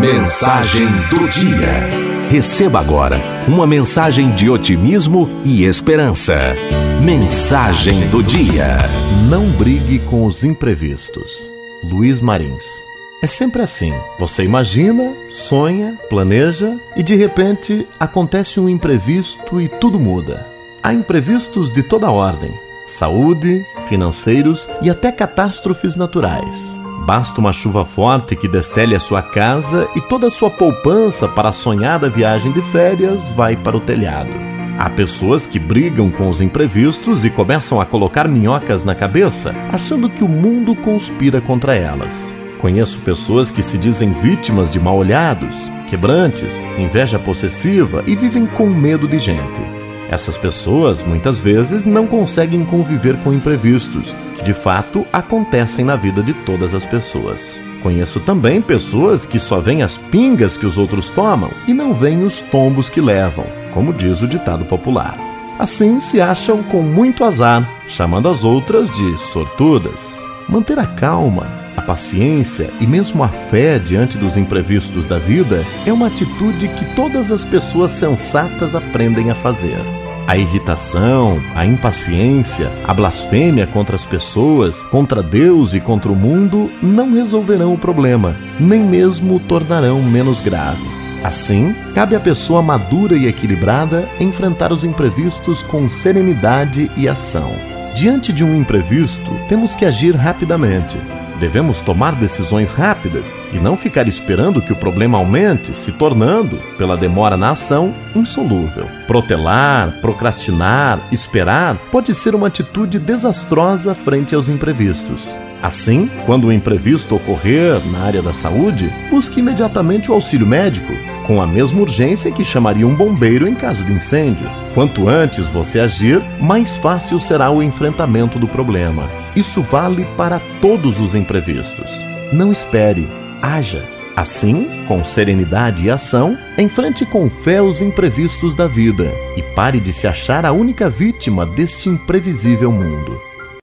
Mensagem do dia. Receba agora uma mensagem de otimismo e esperança. Mensagem do dia. Não brigue com os imprevistos. Luiz Marins. É sempre assim. Você imagina, sonha, planeja e de repente acontece um imprevisto e tudo muda. Há imprevistos de toda ordem: saúde, financeiros e até catástrofes naturais. Basta uma chuva forte que destele a sua casa e toda a sua poupança para a sonhada viagem de férias vai para o telhado. Há pessoas que brigam com os imprevistos e começam a colocar minhocas na cabeça, achando que o mundo conspira contra elas. Conheço pessoas que se dizem vítimas de mal-olhados, quebrantes, inveja possessiva e vivem com medo de gente. Essas pessoas muitas vezes não conseguem conviver com imprevistos, que de fato acontecem na vida de todas as pessoas. Conheço também pessoas que só veem as pingas que os outros tomam e não veem os tombos que levam, como diz o ditado popular. Assim se acham com muito azar, chamando as outras de sortudas. Manter a calma, a paciência e mesmo a fé diante dos imprevistos da vida é uma atitude que todas as pessoas sensatas aprendem a fazer. A irritação, a impaciência, a blasfêmia contra as pessoas, contra Deus e contra o mundo não resolverão o problema, nem mesmo o tornarão menos grave. Assim, cabe à pessoa madura e equilibrada enfrentar os imprevistos com serenidade e ação. Diante de um imprevisto, temos que agir rapidamente Devemos tomar decisões rápidas e não ficar esperando que o problema aumente, se tornando, pela demora na ação, insolúvel. Protelar, procrastinar, esperar pode ser uma atitude desastrosa frente aos imprevistos. Assim, quando o imprevisto ocorrer na área da saúde, busque imediatamente o auxílio médico, com a mesma urgência que chamaria um bombeiro em caso de incêndio. Quanto antes você agir, mais fácil será o enfrentamento do problema. Isso vale para todos os imprevistos. Não espere, haja. Assim, com serenidade e ação, enfrente com fé os imprevistos da vida e pare de se achar a única vítima deste imprevisível mundo.